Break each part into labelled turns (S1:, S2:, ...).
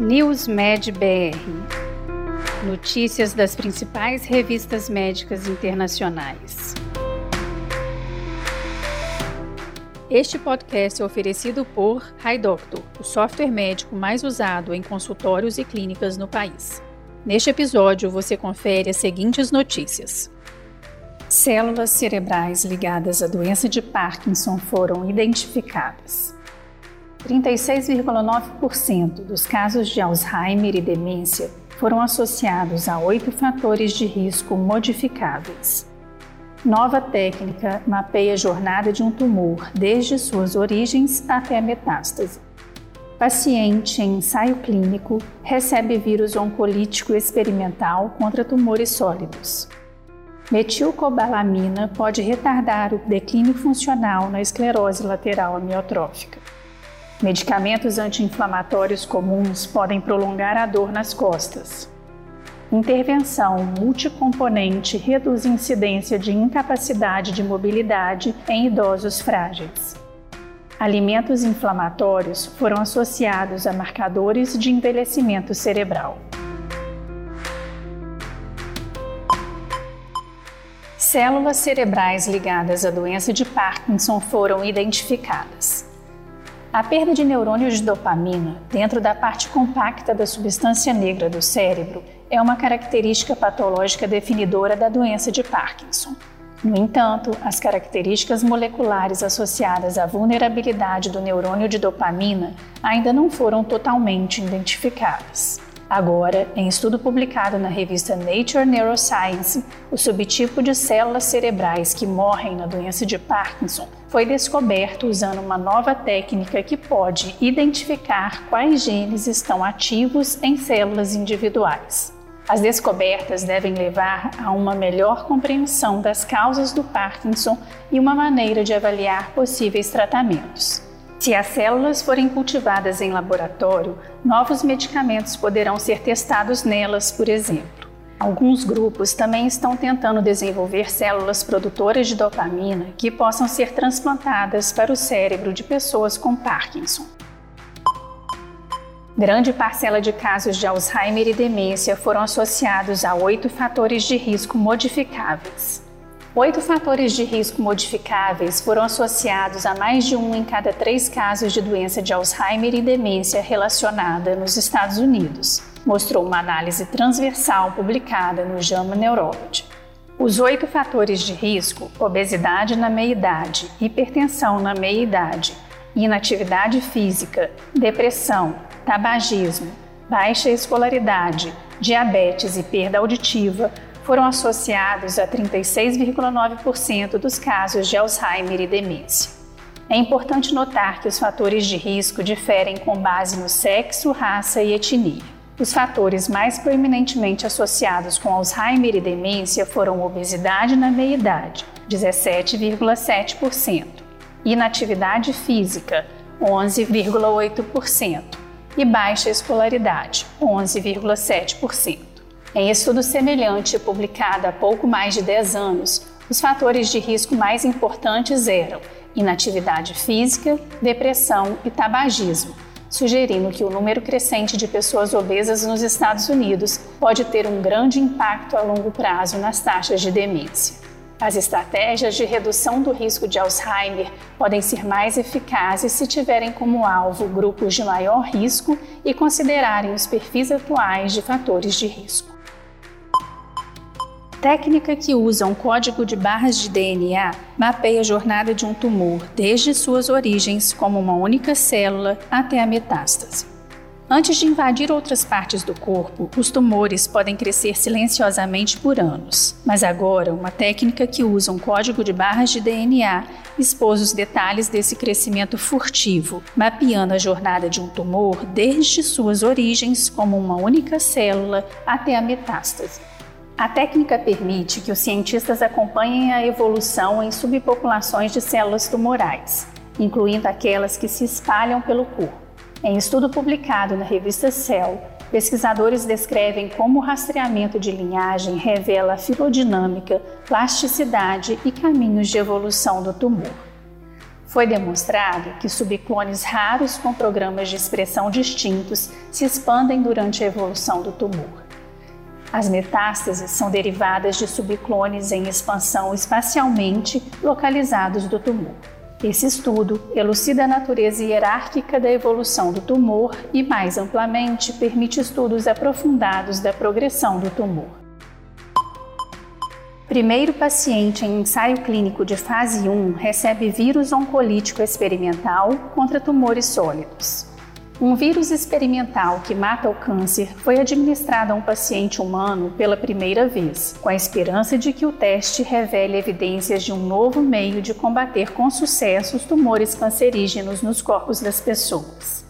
S1: NewsMed BR. Notícias das principais revistas médicas internacionais. Este podcast é oferecido por HiDoctor, o software médico mais usado em consultórios e clínicas no país. Neste episódio, você confere as seguintes notícias. Células cerebrais ligadas à doença de Parkinson foram identificadas. 36,9% dos casos de Alzheimer e demência foram associados a oito fatores de risco modificáveis. Nova técnica mapeia a jornada de um tumor desde suas origens até a metástase. Paciente em ensaio clínico recebe vírus oncolítico experimental contra tumores sólidos. Metilcobalamina pode retardar o declínio funcional na esclerose lateral amiotrófica. Medicamentos anti-inflamatórios comuns podem prolongar a dor nas costas. Intervenção multicomponente reduz incidência de incapacidade de mobilidade em idosos frágeis. Alimentos inflamatórios foram associados a marcadores de envelhecimento cerebral. Células cerebrais ligadas à doença de Parkinson foram identificadas. A perda de neurônios de dopamina dentro da parte compacta da substância negra do cérebro é uma característica patológica definidora da doença de Parkinson. No entanto, as características moleculares associadas à vulnerabilidade do neurônio de dopamina ainda não foram totalmente identificadas. Agora, em estudo publicado na revista Nature Neuroscience, o subtipo de células cerebrais que morrem na doença de Parkinson foi descoberto usando uma nova técnica que pode identificar quais genes estão ativos em células individuais. As descobertas devem levar a uma melhor compreensão das causas do Parkinson e uma maneira de avaliar possíveis tratamentos. Se as células forem cultivadas em laboratório, novos medicamentos poderão ser testados nelas, por exemplo. Alguns grupos também estão tentando desenvolver células produtoras de dopamina que possam ser transplantadas para o cérebro de pessoas com Parkinson. Grande parcela de casos de Alzheimer e demência foram associados a oito fatores de risco modificáveis. Oito fatores de risco modificáveis foram associados a mais de um em cada três casos de doença de Alzheimer e demência relacionada nos Estados Unidos, mostrou uma análise transversal publicada no JAMA Neurology. Os oito fatores de risco, obesidade na meia-idade, hipertensão na meia-idade, inatividade física, depressão, tabagismo, baixa escolaridade, diabetes e perda auditiva, foram associados a 36,9% dos casos de Alzheimer e demência. É importante notar que os fatores de risco diferem com base no sexo, raça e etnia. Os fatores mais proeminentemente associados com Alzheimer e demência foram obesidade na meia-idade, 17,7%, inatividade física, 11,8%, e baixa escolaridade, 11,7%. Em estudo semelhante publicado há pouco mais de 10 anos, os fatores de risco mais importantes eram inatividade física, depressão e tabagismo, sugerindo que o número crescente de pessoas obesas nos Estados Unidos pode ter um grande impacto a longo prazo nas taxas de demência. As estratégias de redução do risco de Alzheimer podem ser mais eficazes se tiverem como alvo grupos de maior risco e considerarem os perfis atuais de fatores de risco. Técnica que usa um código de barras de DNA mapeia a jornada de um tumor desde suas origens como uma única célula até a metástase. Antes de invadir outras partes do corpo, os tumores podem crescer silenciosamente por anos. Mas agora, uma técnica que usa um código de barras de DNA expôs os detalhes desse crescimento furtivo, mapeando a jornada de um tumor desde suas origens como uma única célula até a metástase. A técnica permite que os cientistas acompanhem a evolução em subpopulações de células tumorais, incluindo aquelas que se espalham pelo corpo. Em estudo publicado na revista Cell, pesquisadores descrevem como o rastreamento de linhagem revela a filodinâmica, plasticidade e caminhos de evolução do tumor. Foi demonstrado que subclones raros com programas de expressão distintos se expandem durante a evolução do tumor. As metástases são derivadas de subclones em expansão espacialmente localizados do tumor. Esse estudo elucida a natureza hierárquica da evolução do tumor e, mais amplamente, permite estudos aprofundados da progressão do tumor. Primeiro paciente em ensaio clínico de fase 1 recebe vírus oncolítico experimental contra tumores sólidos. Um vírus experimental que mata o câncer foi administrado a um paciente humano pela primeira vez, com a esperança de que o teste revele evidências de um novo meio de combater com sucesso os tumores cancerígenos nos corpos das pessoas.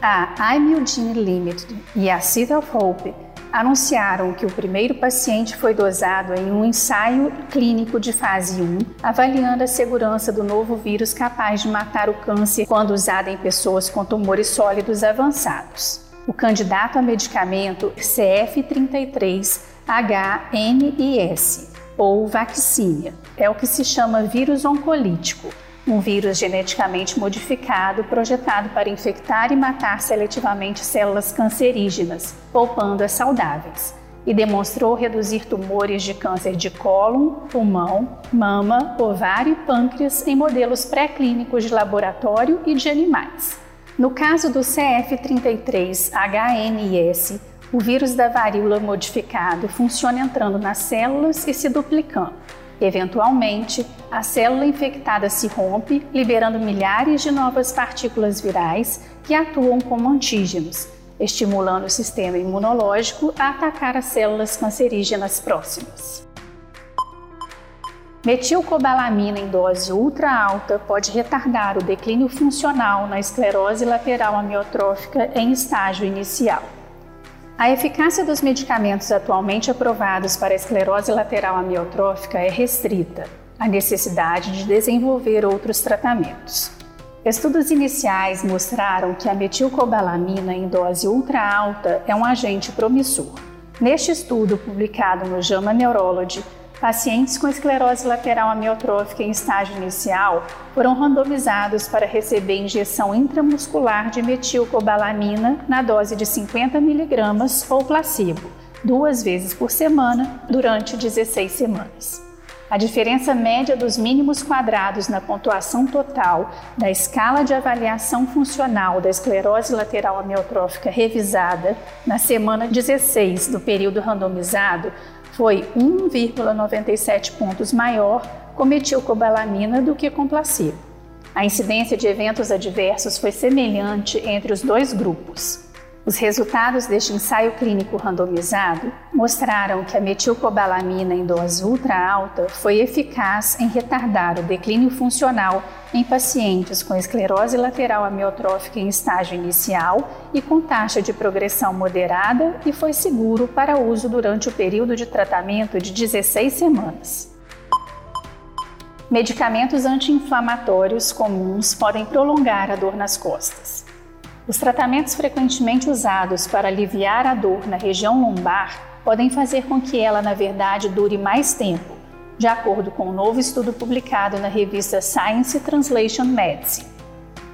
S1: A Imugene Limited e a City of Hope anunciaram que o primeiro paciente foi dosado em um ensaio clínico de fase 1, avaliando a segurança do novo vírus capaz de matar o câncer quando usado em pessoas com tumores sólidos avançados. O candidato a medicamento CF33-HNIS, ou vaccínia, é o que se chama vírus oncolítico, um vírus geneticamente modificado projetado para infectar e matar seletivamente células cancerígenas, poupando as saudáveis, e demonstrou reduzir tumores de câncer de cólon, pulmão, mama, ovário e pâncreas em modelos pré-clínicos de laboratório e de animais. No caso do CF33-HNIS, o vírus da varíola modificado funciona entrando nas células e se duplicando. Eventualmente, a célula infectada se rompe, liberando milhares de novas partículas virais que atuam como antígenos, estimulando o sistema imunológico a atacar as células cancerígenas próximas. Metilcobalamina em dose ultra alta pode retardar o declínio funcional na esclerose lateral amiotrófica em estágio inicial. A eficácia dos medicamentos atualmente aprovados para esclerose lateral amiotrófica é restrita à necessidade de desenvolver outros tratamentos. Estudos iniciais mostraram que a metilcobalamina em dose ultra alta é um agente promissor. Neste estudo, publicado no JAMA Neurology, Pacientes com esclerose lateral amiotrófica em estágio inicial foram randomizados para receber injeção intramuscular de metilcobalamina na dose de 50 mg ou placebo, duas vezes por semana durante 16 semanas. A diferença média dos mínimos quadrados na pontuação total da escala de avaliação funcional da esclerose lateral amiotrófica revisada na semana 16 do período randomizado foi 1,97 pontos maior com metilcobalamina do que com placebo. A incidência de eventos adversos foi semelhante entre os dois grupos. Os resultados deste ensaio clínico randomizado mostraram que a metilcobalamina em dose ultra alta foi eficaz em retardar o declínio funcional em pacientes com esclerose lateral amiotrófica em estágio inicial e com taxa de progressão moderada e foi seguro para uso durante o período de tratamento de 16 semanas. Medicamentos anti-inflamatórios comuns podem prolongar a dor nas costas. Os tratamentos frequentemente usados para aliviar a dor na região lombar podem fazer com que ela, na verdade, dure mais tempo, de acordo com um novo estudo publicado na revista Science Translation Medicine.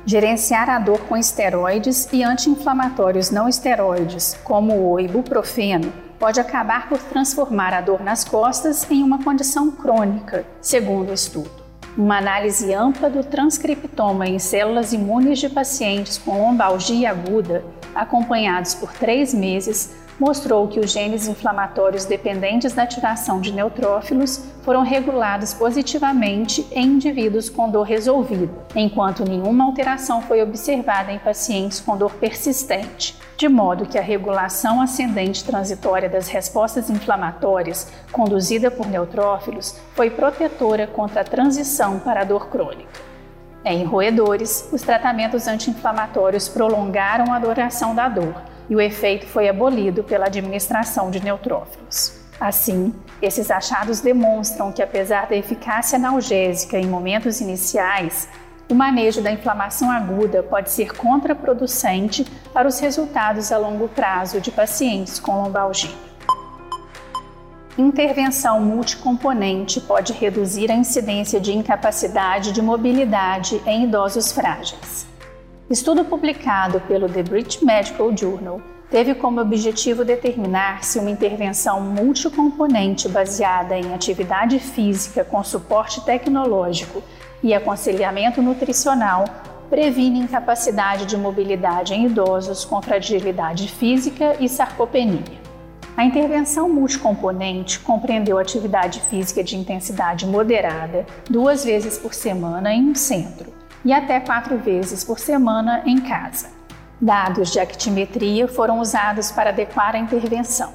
S1: Gerenciar a dor com esteroides e anti-inflamatórios não esteroides, como o ibuprofeno, pode acabar por transformar a dor nas costas em uma condição crônica, segundo o estudo. Uma análise ampla do transcriptoma em células imunes de pacientes com lombalgia aguda, acompanhados por três meses, mostrou que os genes inflamatórios dependentes da ativação de neutrófilos foram regulados positivamente em indivíduos com dor resolvida, enquanto nenhuma alteração foi observada em pacientes com dor persistente, de modo que a regulação ascendente transitória das respostas inflamatórias conduzida por neutrófilos foi protetora contra a transição para a dor crônica. Em roedores, os tratamentos anti-inflamatórios prolongaram a duração da dor, e o efeito foi abolido pela administração de neutrófilos. Assim, esses achados demonstram que, apesar da eficácia analgésica em momentos iniciais, o manejo da inflamação aguda pode ser contraproducente para os resultados a longo prazo de pacientes com lombalgia. intervenção multicomponente pode reduzir a incidência de incapacidade de mobilidade em idosos frágeis. Estudo publicado pelo The British Medical Journal teve como objetivo determinar se uma intervenção multicomponente baseada em atividade física com suporte tecnológico e aconselhamento nutricional previne incapacidade de mobilidade em idosos com fragilidade física e sarcopenia. A intervenção multicomponente compreendeu atividade física de intensidade moderada duas vezes por semana em um centro e até quatro vezes por semana em casa. Dados de actimetria foram usados para adequar a intervenção.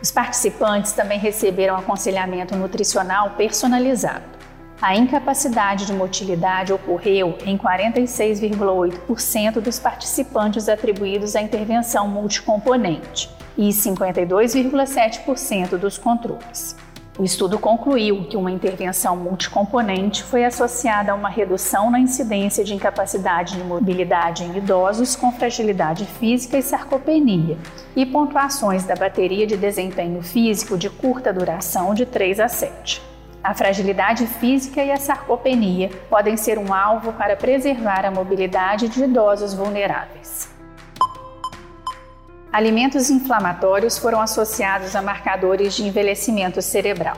S1: Os participantes também receberam aconselhamento nutricional personalizado. A incapacidade de motilidade ocorreu em 46,8% dos participantes atribuídos à intervenção multicomponente e 52,7% dos controles. O estudo concluiu que uma intervenção multicomponente foi associada a uma redução na incidência de incapacidade de mobilidade em idosos com fragilidade física e sarcopenia, e pontuações da bateria de desempenho físico de curta duração de 3 a 7. A fragilidade física e a sarcopenia podem ser um alvo para preservar a mobilidade de idosos vulneráveis. Alimentos inflamatórios foram associados a marcadores de envelhecimento cerebral.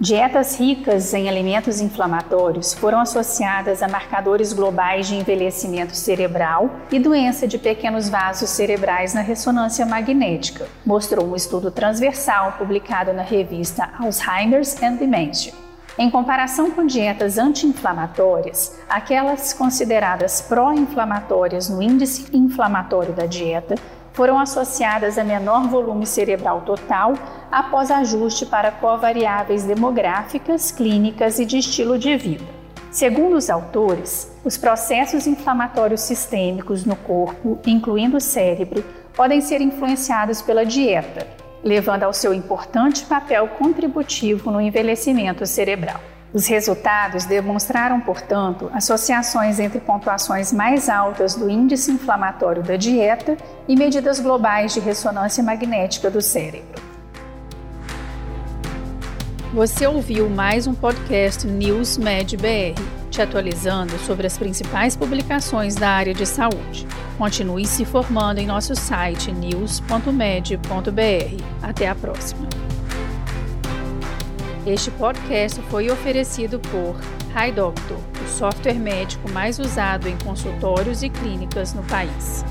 S1: Dietas ricas em alimentos inflamatórios foram associadas a marcadores globais de envelhecimento cerebral e doença de pequenos vasos cerebrais na ressonância magnética, mostrou um estudo transversal publicado na revista Alzheimer's and Dementia. Em comparação com dietas anti-inflamatórias, aquelas consideradas pró-inflamatórias no índice inflamatório da dieta foram associadas a menor volume cerebral total após ajuste para covariáveis demográficas, clínicas e de estilo de vida. Segundo os autores, os processos inflamatórios sistêmicos no corpo, incluindo o cérebro, podem ser influenciados pela dieta, levando ao seu importante papel contributivo no envelhecimento cerebral. Os resultados demonstraram, portanto, associações entre pontuações mais altas do índice inflamatório da dieta e medidas globais de ressonância magnética do cérebro.
S2: Você ouviu mais um podcast News Med BR, te atualizando sobre as principais publicações da área de saúde. Continue se formando em nosso site news.med.br. Até a próxima. Este podcast foi oferecido por HiDoctor, o software médico mais usado em consultórios e clínicas no país.